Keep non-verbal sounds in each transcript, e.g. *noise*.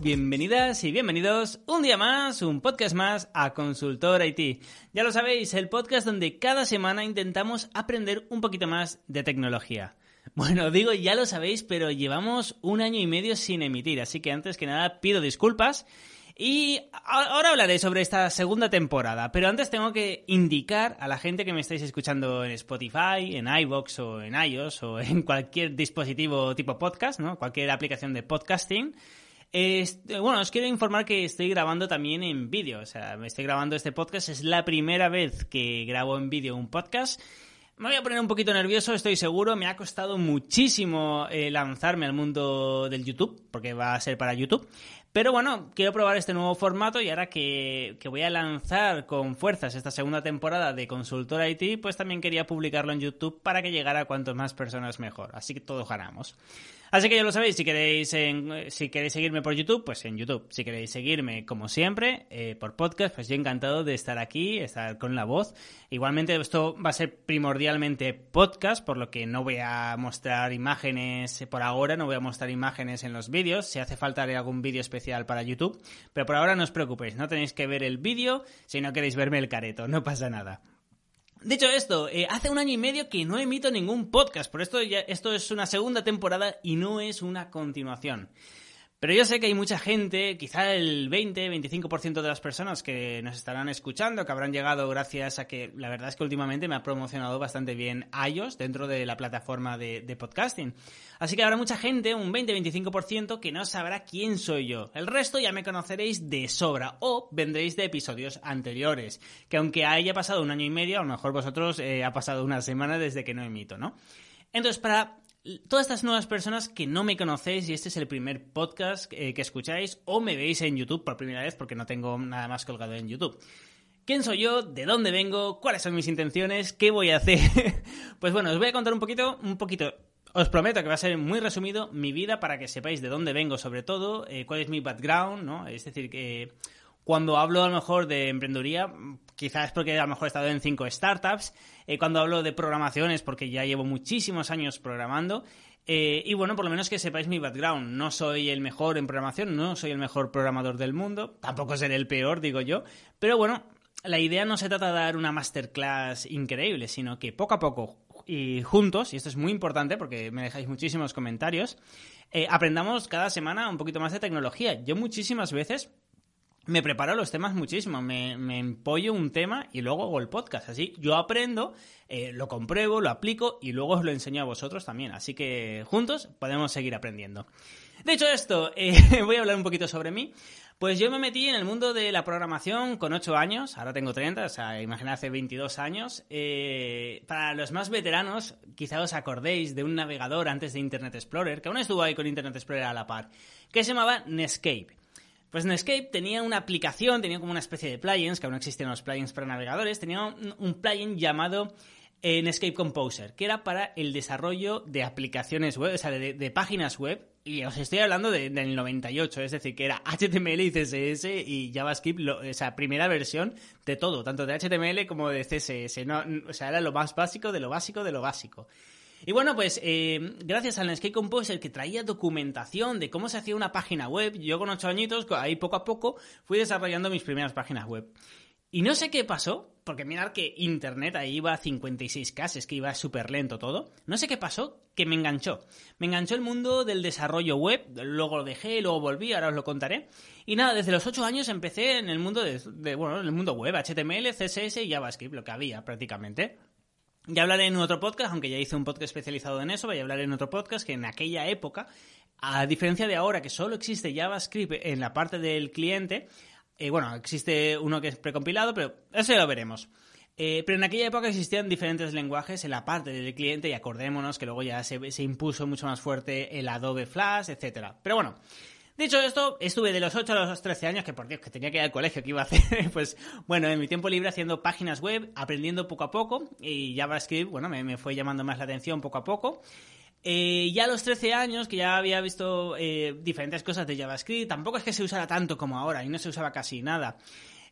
Bienvenidas y bienvenidos un día más, un podcast más a Consultor IT. Ya lo sabéis, el podcast donde cada semana intentamos aprender un poquito más de tecnología. Bueno, digo, ya lo sabéis, pero llevamos un año y medio sin emitir, así que antes que nada pido disculpas. Y ahora hablaré sobre esta segunda temporada, pero antes tengo que indicar a la gente que me estáis escuchando en Spotify, en iVoox o en iOS o en cualquier dispositivo tipo podcast, ¿no? Cualquier aplicación de podcasting. Bueno, os quiero informar que estoy grabando también en vídeo, o sea, me estoy grabando este podcast, es la primera vez que grabo en vídeo un podcast me voy a poner un poquito nervioso, estoy seguro. Me ha costado muchísimo eh, lanzarme al mundo del YouTube, porque va a ser para YouTube. Pero bueno, quiero probar este nuevo formato y ahora que, que, voy a lanzar con fuerzas esta segunda temporada de Consultor IT, pues también quería publicarlo en YouTube para que llegara a cuanto más personas mejor. Así que todos ganamos. Así que ya lo sabéis, si queréis, si queréis seguirme por YouTube, pues en YouTube. Si queréis seguirme, como siempre, eh, por podcast, pues yo encantado de estar aquí, estar con la voz. Igualmente, esto va a ser primordialmente podcast, por lo que no voy a mostrar imágenes por ahora, no voy a mostrar imágenes en los vídeos. Si hace falta haré algún vídeo especial para YouTube. Pero por ahora no os preocupéis, no tenéis que ver el vídeo si no queréis verme el careto, no pasa nada. Dicho esto, eh, hace un año y medio que no emito ningún podcast, por esto ya, esto es una segunda temporada y no es una continuación. Pero yo sé que hay mucha gente, quizá el 20-25% de las personas que nos estarán escuchando, que habrán llegado gracias a que la verdad es que últimamente me ha promocionado bastante bien iOS dentro de la plataforma de, podcasting. Así que habrá mucha gente, un 20-25%, que no sabrá quién soy yo. El resto ya me conoceréis de sobra o vendréis de episodios anteriores. Que aunque haya pasado un año y medio, a lo mejor vosotros eh, ha pasado una semana desde que no emito, ¿no? Entonces, para todas estas nuevas personas que no me conocéis y este es el primer podcast eh, que escucháis o me veis en YouTube por primera vez porque no tengo nada más colgado en YouTube. ¿Quién soy yo? ¿De dónde vengo? ¿Cuáles son mis intenciones? ¿Qué voy a hacer? *laughs* pues bueno, os voy a contar un poquito, un poquito. Os prometo que va a ser muy resumido mi vida para que sepáis de dónde vengo, sobre todo, eh, cuál es mi background, ¿no? Es decir, que cuando hablo a lo mejor de emprendeduría, quizás es porque a lo mejor he estado en cinco startups. Eh, cuando hablo de programación es porque ya llevo muchísimos años programando. Eh, y bueno, por lo menos que sepáis mi background. No soy el mejor en programación, no soy el mejor programador del mundo, tampoco seré el peor, digo yo. Pero bueno, la idea no se trata de dar una masterclass increíble, sino que poco a poco y juntos, y esto es muy importante porque me dejáis muchísimos comentarios, eh, aprendamos cada semana un poquito más de tecnología. Yo muchísimas veces me preparo los temas muchísimo, me, empollo un tema y luego hago el podcast. Así yo aprendo, eh, lo compruebo, lo aplico y luego os lo enseño a vosotros también. Así que juntos podemos seguir aprendiendo. Dicho esto, eh, *laughs* voy a hablar un poquito sobre mí. Pues yo me metí en el mundo de la programación con 8 años, ahora tengo 30, o sea, imaginad hace 22 años. Eh, para los más veteranos, quizá os acordéis de un navegador antes de Internet Explorer, que aún estuvo ahí con Internet Explorer a la par, que se llamaba Netscape. Pues Netscape tenía una aplicación, tenía como una especie de plugins, que aún no existían los plugins para navegadores, tenía un, plugin llamado eh, Composer, que era para el desarrollo de aplicaciones web, o sea, de, páginas web, y os estoy hablando del 98, es decir, que era *laughs* HTML y CSS y JavaScript, o sea, primera versión de todo, tanto de HTML como de CSS, no, o sea, era lo más básico de lo básico de lo básico. Y bueno, pues eh, gracias al Netscape Composer que traía documentación de cómo se hacía una página web, yo con ocho añitos, ahí poco a poco, fui desarrollando mis primeras páginas web. Y no sé qué pasó, porque mirad que internet ahí iba a 56K, es que iba súper lento todo. No sé qué pasó, que me enganchó. Me enganchó el mundo del desarrollo web, luego lo dejé, luego volví, ahora os lo contaré. Y nada, desde los ocho años empecé en el mundo de, bueno, en el mundo web, HTML, CSS y JavaScript, lo que había prácticamente. Ya hablaré en otro podcast, aunque ya hice un podcast especializado en eso, voy a hablar en otro podcast que en aquella época, a diferencia de ahora que solo existe JavaScript en la parte del cliente, eh, bueno, existe uno que es precompilado, pero eso ya lo veremos. Eh, pero en aquella época existían diferentes lenguajes en la parte del cliente y acordémonos que luego ya se, se impuso mucho más fuerte el Adobe Flash, etc. Pero bueno, Dicho esto, estuve de los 8 a los 13 años, que por Dios, que tenía que ir al colegio, que iba a hacer, *laughs* pues bueno, en mi tiempo libre haciendo páginas web, aprendiendo poco a poco, y JavaScript, bueno, me, fue llamando más la atención poco a poco. Eh, ya a los 13 años, que ya había visto eh, diferentes cosas de JavaScript, tampoco es que se usara tanto como ahora, y no se usaba casi nada.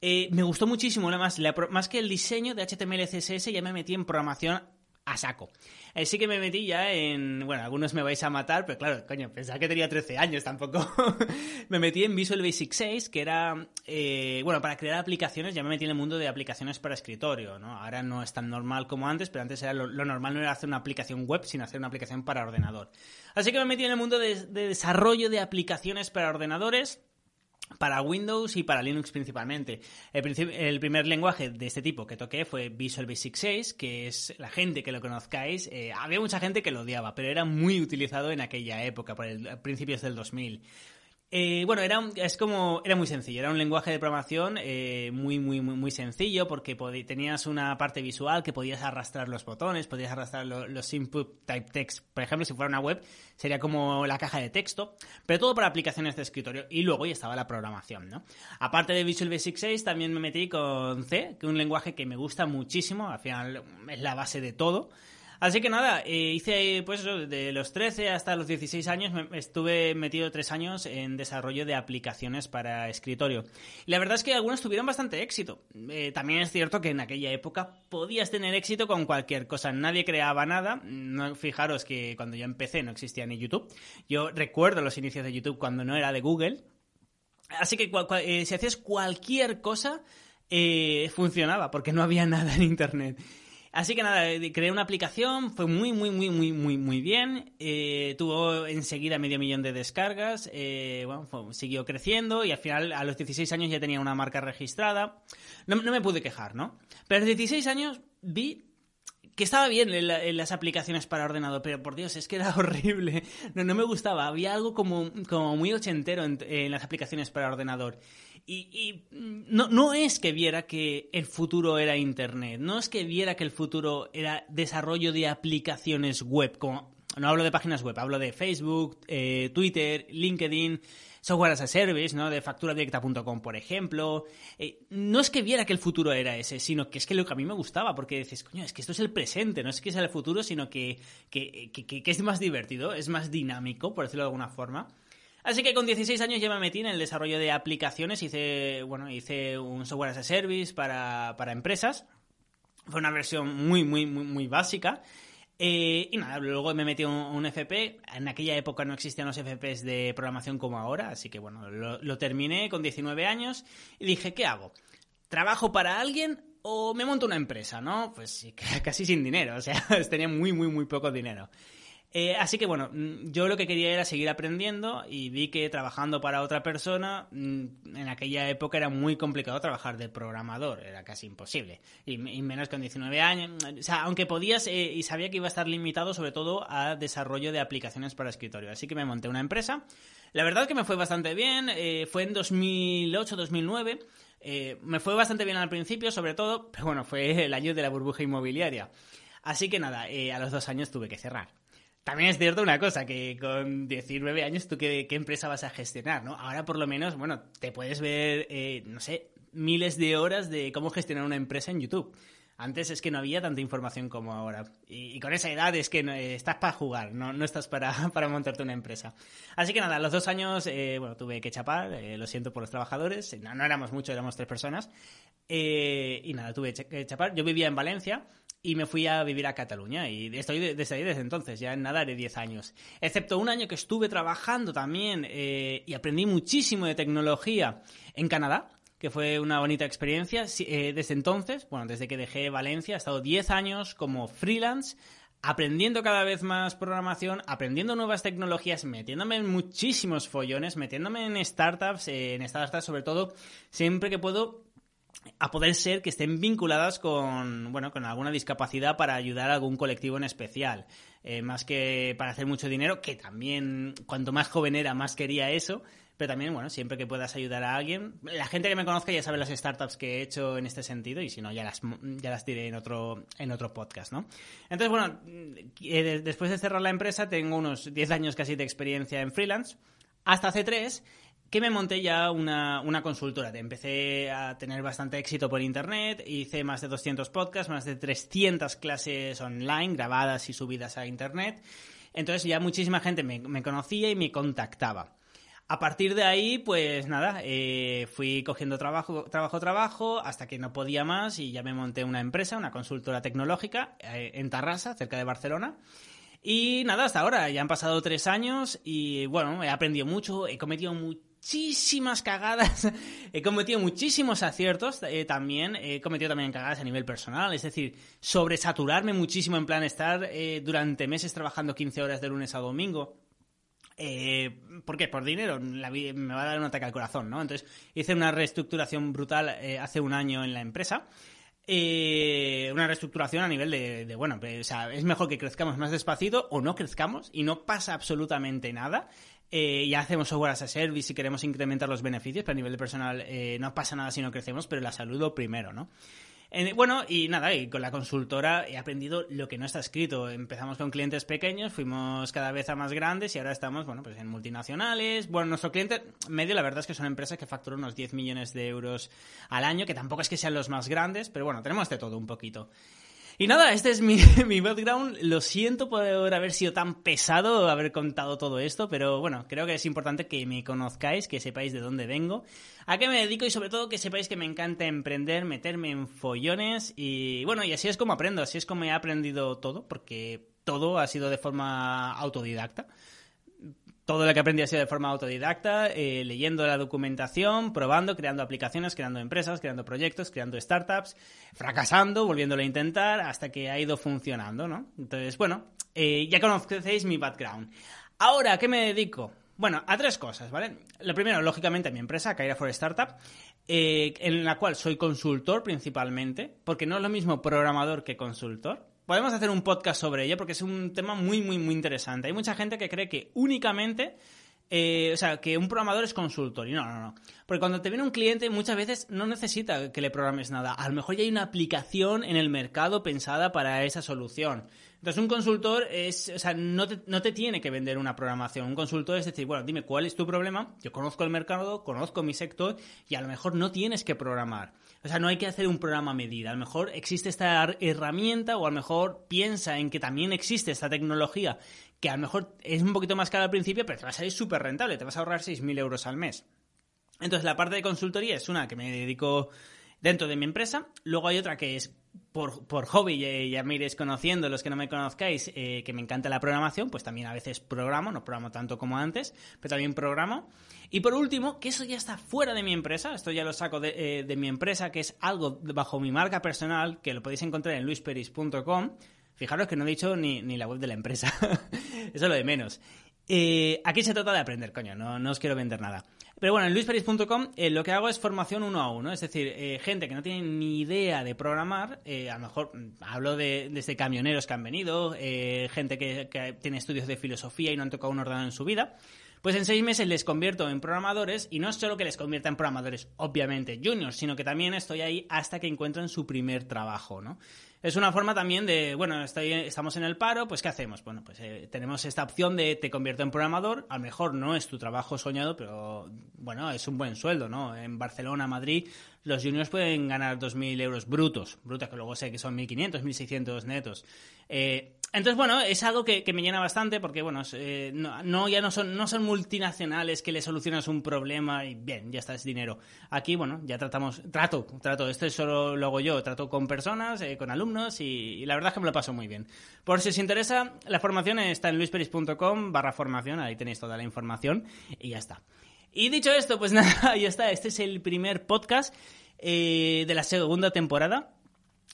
Eh, me gustó muchísimo, más, más que el diseño de HTML CSS, ya me metí en programación a saco. Así que me metí ya en. Bueno, algunos me vais a matar, pero claro, coño, pensaba que tenía 13 años tampoco. *laughs* me metí en Visual Basic 6, que era. Eh, bueno, para crear aplicaciones, ya me metí en el mundo de aplicaciones para escritorio, ¿no? Ahora no es tan normal como antes, pero antes era lo, normal no era hacer una aplicación web, sino hacer una aplicación para ordenador. Así que me metí en el mundo de desarrollo de aplicaciones para ordenadores para Windows y para Linux principalmente. El, primer lenguaje de este tipo que toqué fue Visual Basic 6, que es la gente que lo conozcáis. Eh, había mucha gente que lo odiaba, pero era muy utilizado en aquella época, por el, principios del 2000. Eh, bueno, era, es como, era muy sencillo, era un lenguaje de programación eh, muy, muy, muy, muy sencillo porque tenías una parte visual que podías arrastrar los botones, podías arrastrar los input type text. Por ejemplo, si fuera una web, sería como la caja de texto, pero todo para aplicaciones de escritorio. Y luego ya estaba la programación, ¿no? Aparte de Visual Basic 6, también me metí con C, que es un lenguaje que me gusta muchísimo, al final es la base de todo. Así que nada, eh, hice pues de los 13 hasta los 16 años, estuve metido tres años en desarrollo de aplicaciones para escritorio. Y la verdad es que algunos tuvieron bastante éxito. Eh, también es cierto que en aquella época podías tener éxito con cualquier cosa. Nadie creaba nada. No, fijaros que cuando yo empecé no existía ni YouTube. Yo recuerdo los inicios de YouTube cuando no era de Google. Así que eh, si hacías cualquier cosa, funcionaba, porque no había *laughs* nada en Internet. Así que nada, eh, creé una aplicación, fue muy, muy, muy, muy, muy, muy bien. Eh, tuvo enseguida medio millón de descargas. Eh, bueno, siguió creciendo y al final, a los 16 años ya tenía una marca registrada. No, me pude quejar, ¿no? Pero a los 16 años vi que estaba bien en, las aplicaciones para ordenador, pero por Dios, es que era *laughs* horrible. No, no me gustaba. Había algo como, como muy ochentero en, las aplicaciones para ordenador. Y, mm, no, no, es que viera que el futuro era Internet, no es que viera que el futuro era desarrollo de aplicaciones web, no hablo de páginas web, hablo de Facebook, eh, Twitter, LinkedIn, software as a service, ¿no? De facturadirecta.com, por ejemplo. Eh, no es que viera que el futuro era ese, sino que es que lo que a mí me gustaba, porque dices, coño, es que esto es el presente, no es que sea el futuro, sino que, que, que es más divertido, es más dinámico, por decirlo de alguna forma. Así que con 16 años ya me metí en el desarrollo de aplicaciones, hice, bueno, hice un software as a service para, empresas. Fue una versión muy, muy, muy, muy básica. Eh, y nada, luego me metí un, un, FP. En aquella época no existían los FPs de programación como ahora, así que bueno, lo, lo terminé con 19 años y dije, ¿qué hago? ¿Trabajo para alguien o me monto una empresa, no? Pues *laughs* casi sin dinero, o sea, *laughs* tenía muy, muy, muy poco dinero. Eh, así que bueno, mm, yo lo que quería era seguir aprendiendo y vi que trabajando para otra persona, mm, en aquella época era muy complicado trabajar de programador, era casi imposible. Y, menos con 19 años, o sea, aunque podías eh, y sabía que iba a estar limitado sobre todo a desarrollo de aplicaciones para escritorio. Así que me monté una empresa. La verdad que me fue bastante bien, eh, fue en 2008-2009. me fue bastante bien al principio, sobre todo, *laughs* pero bueno, fue el año de la burbuja inmobiliaria. Así que nada, a los dos años tuve que cerrar. También es cierto una cosa, que con 19 años tú qué, qué empresa vas a gestionar, ¿no? Ahora por lo menos, bueno, te puedes ver, eh, no sé, miles de horas de cómo gestionar una empresa en YouTube. Antes es que no había tanta información como ahora. Y, con esa edad es que eh, estás para jugar, no, no estás para, *laughs* para, montarte una empresa. Así que nada, a los dos años, eh, bueno, tuve que chapar, lo siento por los trabajadores, no, no éramos muchos, éramos tres personas. y nada, tuve que chapar. Yo vivía en Valencia y me fui a vivir a Cataluña y estoy desde ahí desde entonces, ya en nada de 10 años. Excepto un año que estuve trabajando también eh, y aprendí muchísimo de tecnología en Canadá, que fue una bonita experiencia. Eh, desde entonces, bueno, desde que dejé Valencia, he estado 10 años como freelance aprendiendo cada vez más programación, aprendiendo nuevas tecnologías, metiéndome en muchísimos follones, metiéndome en startups, en startups sobre todo, siempre que puedo a poder ser que estén vinculadas con, bueno, con alguna discapacidad para ayudar a algún colectivo en especial. Eh, más que para hacer mucho dinero, que también cuanto más joven era, más quería eso. Pero también, bueno, siempre que puedas ayudar a alguien. La gente que me conozca ya sabe las startups que he hecho en este sentido y si no, ya las, ya las diré en otro, en otro podcast, ¿no? Entonces, bueno, eh, después de cerrar la empresa, tengo unos 10 años casi de experiencia en freelance Hasta hace tres que me monté ya una, una, consultora. Empecé a tener bastante éxito por internet, hice más de 200 podcasts, más de 300 clases online grabadas y subidas a internet. Entonces ya muchísima gente me, conocía y me contactaba. A partir de ahí, pues nada, eh, fui cogiendo trabajo, trabajo, trabajo, hasta que no podía más y ya me monté una empresa, una consultora tecnológica eh, en Tarrasa, cerca de Barcelona. Y nada, hasta ahora, ya han pasado tres años y bueno, he aprendido mucho, he cometido mucho muchísimas cagadas, *laughs* he cometido muchísimos aciertos eh, también, he cometido también cagadas a nivel personal, es decir, sobresaturarme muchísimo en plan estar eh, durante meses trabajando 15 horas de lunes a domingo. Eh, ¿Por qué? Por dinero. La me va a dar un ataque al corazón, ¿no? Entonces hice una reestructuración brutal hace un año en la empresa. una reestructuración a nivel de, de, bueno, pues, o sea, es mejor que crezcamos más despacito o no crezcamos y no pasa absolutamente nada. Eh, ya hacemos software as a service y queremos incrementar los beneficios, pero a nivel de personal eh, no pasa nada si no crecemos, pero la salud primero, ¿no? bueno, y nada, y con la consultora he aprendido lo que no está escrito. Empezamos con clientes pequeños, fuimos cada vez a más grandes y ahora estamos, bueno, pues en multinacionales. Bueno, nuestro cliente medio, la verdad es que son empresas que facturan unos 10 millones de euros al año, que tampoco es que sean los más grandes, pero bueno, tenemos de todo un poquito. Y nada, este es mi, *laughs* mi, background. Lo siento por haber sido tan pesado, haber contado todo esto, pero bueno, creo que es importante que me conozcáis, que sepáis de dónde vengo, a qué me dedico y sobre todo que sepáis que me encanta emprender, meterme en follones. Y bueno, y así es como aprendo, así es como he aprendido todo, porque todo ha sido de forma autodidacta todo lo que aprendí ha sido de forma autodidacta, eh, leyendo la documentación, probando, creando aplicaciones, creando empresas, creando proyectos, creando startups, fracasando, volviéndolo a intentar, hasta que ha ido funcionando, ¿no? Entonces, bueno, eh, ya conocéis mi background. Ahora, ¿a qué me dedico? Bueno, a tres cosas, ¿vale? Lo primero, lógicamente, mi empresa, Caira for Startup, eh, en la cual soy consultor principalmente, porque no es lo mismo programador que consultor podemos hacer un podcast sobre ello porque es un tema muy, muy, muy interesante. Hay mucha gente que cree que únicamente, eh, o sea, que un programador es consultor. Y no, no, no. Porque cuando te viene un cliente muchas veces no necesita que le programes nada. A lo mejor ya hay una aplicación en el mercado pensada para esa solución. Entonces, un consultor es, o sea, no te, no te, tiene que vender una programación. Un consultor es decir, bueno, dime cuál es tu problema, yo conozco el mercado, conozco mi sector y a lo mejor no tienes que programar. O sea, no hay que hacer un programa a medida. A lo mejor existe esta herramienta o a lo mejor piensa en que también existe esta tecnología que a lo mejor es un poquito más cara al principio, pero te va a salir súper rentable, te vas a ahorrar 6.000 euros al mes. Entonces, la parte de consultoría es una que me dedico dentro de mi empresa. Luego hay otra que es por, hobby, ya me iréis conociendo, los que no me conozcáis, eh, que me encanta la programación, pues también a veces programo, no programo tanto como antes, pero también programo. Y por último, que eso ya está fuera de mi empresa, esto ya lo saco de, eh, mi empresa, que es algo bajo mi marca personal, que lo podéis encontrar en luisperis.com. Fijaros que no he dicho ni, ni la web de la empresa, *laughs* eso es lo de menos. Eh, aquí se trata de aprender, coño, no, no os quiero vender nada. Pero bueno, en luisperis.com eh, lo que hago es formación uno a uno, es decir, eh, gente que no tiene ni idea de programar, eh, a lo mejor mm, hablo de desde camioneros que han venido, gente que, que, tiene estudios de filosofía y no han tocado un ordenador en su vida, pues en seis meses les convierto en programadores y no es solo que les convierta en programadores, obviamente, juniors, sino que también estoy ahí hasta que encuentran su primer trabajo, ¿no? Es una forma también de, bueno, estamos en el paro, pues ¿qué hacemos? Bueno, pues eh, tenemos esta opción de te convierto en programador, a lo mejor no es tu trabajo soñado, pero bueno, es un buen sueldo, ¿no? En Barcelona, Madrid, los juniors pueden ganar 2.000 euros brutos, brutos que luego sé que son 1.500, 1.600 netos. Eh, entonces, bueno, es algo que, me llena bastante porque, bueno, eh, no, ya no son, no son multinacionales que le solucionas un problema y bien, ya está, es dinero. Aquí, bueno, ya tratamos, trato, trato, esto solo lo hago yo, trato con personas, eh, con alumnos y, la verdad es que me lo paso muy bien. Por si os interesa, la formación está en luisperis.com barra formación, ahí tenéis toda la información y ya está. Y dicho esto, pues *laughs* nada, ya está, este es el primer podcast de la segunda temporada.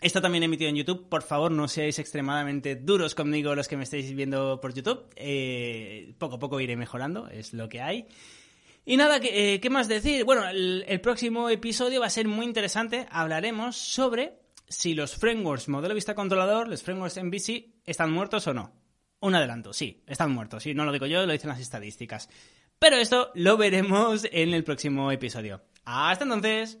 Está también emitido en YouTube. Por favor, no seáis extremadamente duros conmigo los que me estáis viendo por YouTube. Eh, poco a poco iré mejorando, es lo que hay. Y nada, ¿qué, eh, más decir? Bueno, el, próximo episodio va a ser muy interesante. Hablaremos sobre si los frameworks modelo vista controlador, los frameworks MVC, están muertos o no. Un adelanto, sí, están muertos. Sí, no lo digo yo, lo dicen las estadísticas. Pero esto lo veremos en el próximo episodio. Hasta entonces.